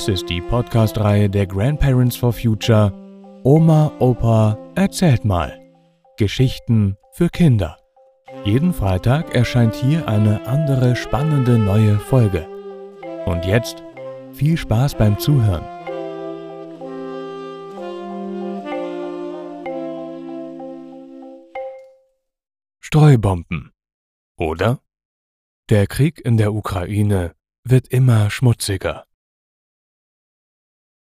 Dies ist die Podcast-Reihe der Grandparents for Future Oma, Opa, erzählt mal. Geschichten für Kinder. Jeden Freitag erscheint hier eine andere spannende neue Folge. Und jetzt viel Spaß beim Zuhören. Streubomben. Oder? Der Krieg in der Ukraine wird immer schmutziger.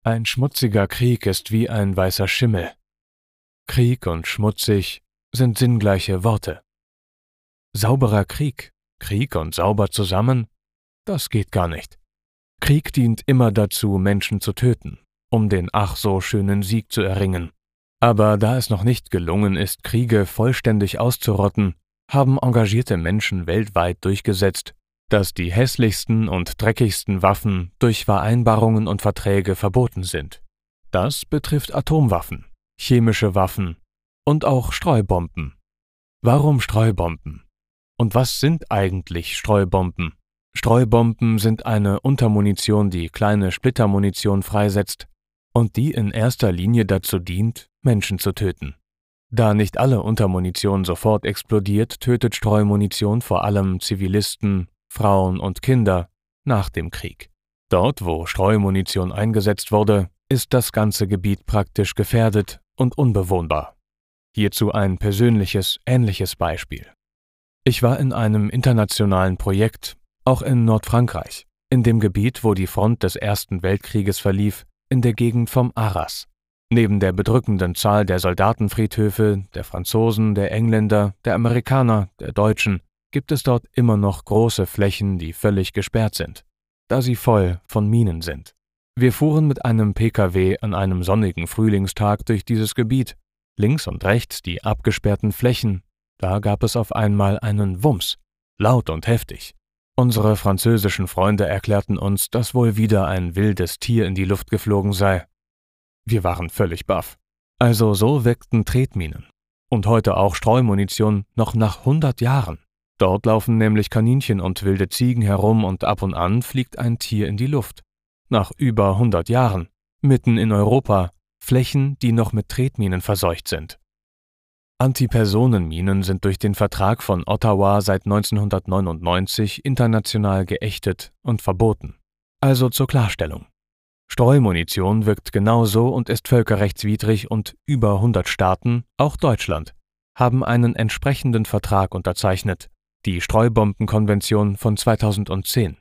Ein schmutziger Krieg ist wie ein weißer Schimmel. Krieg und schmutzig sind sinngleiche Worte. Sauberer Krieg, Krieg und sauber zusammen, das geht gar nicht. Krieg dient immer dazu, Menschen zu töten, um den ach so schönen Sieg zu erringen. Aber da es noch nicht gelungen ist, Kriege vollständig auszurotten, haben engagierte Menschen weltweit durchgesetzt, dass die hässlichsten und dreckigsten Waffen durch Vereinbarungen und Verträge verboten sind. Das betrifft Atomwaffen, chemische Waffen und auch Streubomben. Warum Streubomben? Und was sind eigentlich Streubomben? Streubomben sind eine Untermunition, die kleine Splittermunition freisetzt und die in erster Linie dazu dient, Menschen zu töten. Da nicht alle Untermunition sofort explodiert, tötet Streumunition vor allem Zivilisten, Frauen und Kinder nach dem Krieg. Dort, wo Streumunition eingesetzt wurde, ist das ganze Gebiet praktisch gefährdet und unbewohnbar. Hierzu ein persönliches, ähnliches Beispiel. Ich war in einem internationalen Projekt, auch in Nordfrankreich, in dem Gebiet, wo die Front des Ersten Weltkrieges verlief, in der Gegend vom Arras. Neben der bedrückenden Zahl der Soldatenfriedhöfe, der Franzosen, der Engländer, der Amerikaner, der Deutschen, gibt es dort immer noch große Flächen, die völlig gesperrt sind, da sie voll von Minen sind. Wir fuhren mit einem Pkw an einem sonnigen Frühlingstag durch dieses Gebiet, links und rechts die abgesperrten Flächen, da gab es auf einmal einen Wumms, laut und heftig. Unsere französischen Freunde erklärten uns, dass wohl wieder ein wildes Tier in die Luft geflogen sei. Wir waren völlig baff. Also so wirkten Tretminen. Und heute auch Streumunition noch nach 100 Jahren. Dort laufen nämlich Kaninchen und wilde Ziegen herum und ab und an fliegt ein Tier in die Luft. Nach über 100 Jahren, mitten in Europa, Flächen, die noch mit Tretminen verseucht sind. Antipersonenminen sind durch den Vertrag von Ottawa seit 1999 international geächtet und verboten. Also zur Klarstellung. Streumunition wirkt genauso und ist völkerrechtswidrig und über 100 Staaten, auch Deutschland, haben einen entsprechenden Vertrag unterzeichnet, die Streubombenkonvention von 2010.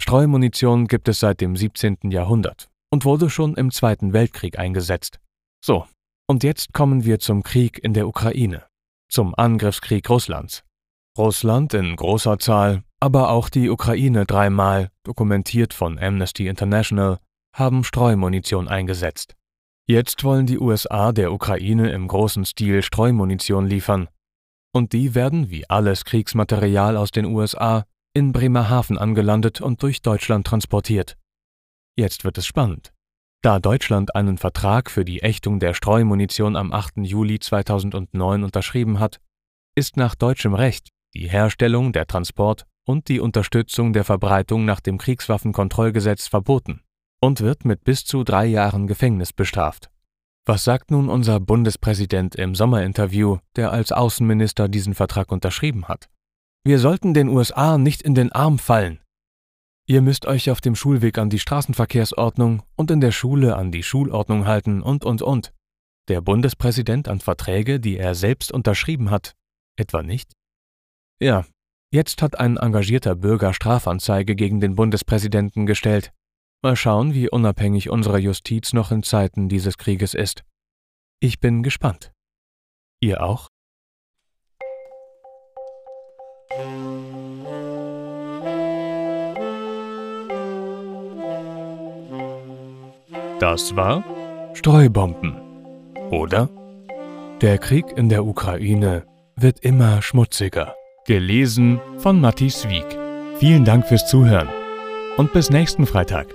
Streumunition gibt es seit dem 17. Jahrhundert und wurde schon im Zweiten Weltkrieg eingesetzt. So, und jetzt kommen wir zum Krieg in der Ukraine, zum Angriffskrieg Russlands. Russland in großer Zahl, aber auch die Ukraine dreimal, dokumentiert von Amnesty International, haben Streumunition eingesetzt. Jetzt wollen die USA der Ukraine im großen Stil Streumunition liefern, und die werden, wie alles Kriegsmaterial aus den USA, in Bremerhaven angelandet und durch Deutschland transportiert. Jetzt wird es spannend. Da Deutschland einen Vertrag für die Ächtung der Streumunition am 8. Juli 2009 unterschrieben hat, ist nach deutschem Recht die Herstellung, der Transport und die Unterstützung der Verbreitung nach dem Kriegswaffenkontrollgesetz verboten und wird mit bis zu drei Jahren Gefängnis bestraft. Was sagt nun unser Bundespräsident im Sommerinterview, der als Außenminister diesen Vertrag unterschrieben hat? Wir sollten den USA nicht in den Arm fallen. Ihr müsst euch auf dem Schulweg an die Straßenverkehrsordnung und in der Schule an die Schulordnung halten und, und, und. Der Bundespräsident an Verträge, die er selbst unterschrieben hat, etwa nicht? Ja, jetzt hat ein engagierter Bürger Strafanzeige gegen den Bundespräsidenten gestellt, Mal schauen, wie unabhängig unsere Justiz noch in Zeiten dieses Krieges ist. Ich bin gespannt. Ihr auch? Das war Streubomben. Oder? Der Krieg in der Ukraine wird immer schmutziger. Gelesen von Matthias Wieck. Vielen Dank fürs Zuhören und bis nächsten Freitag.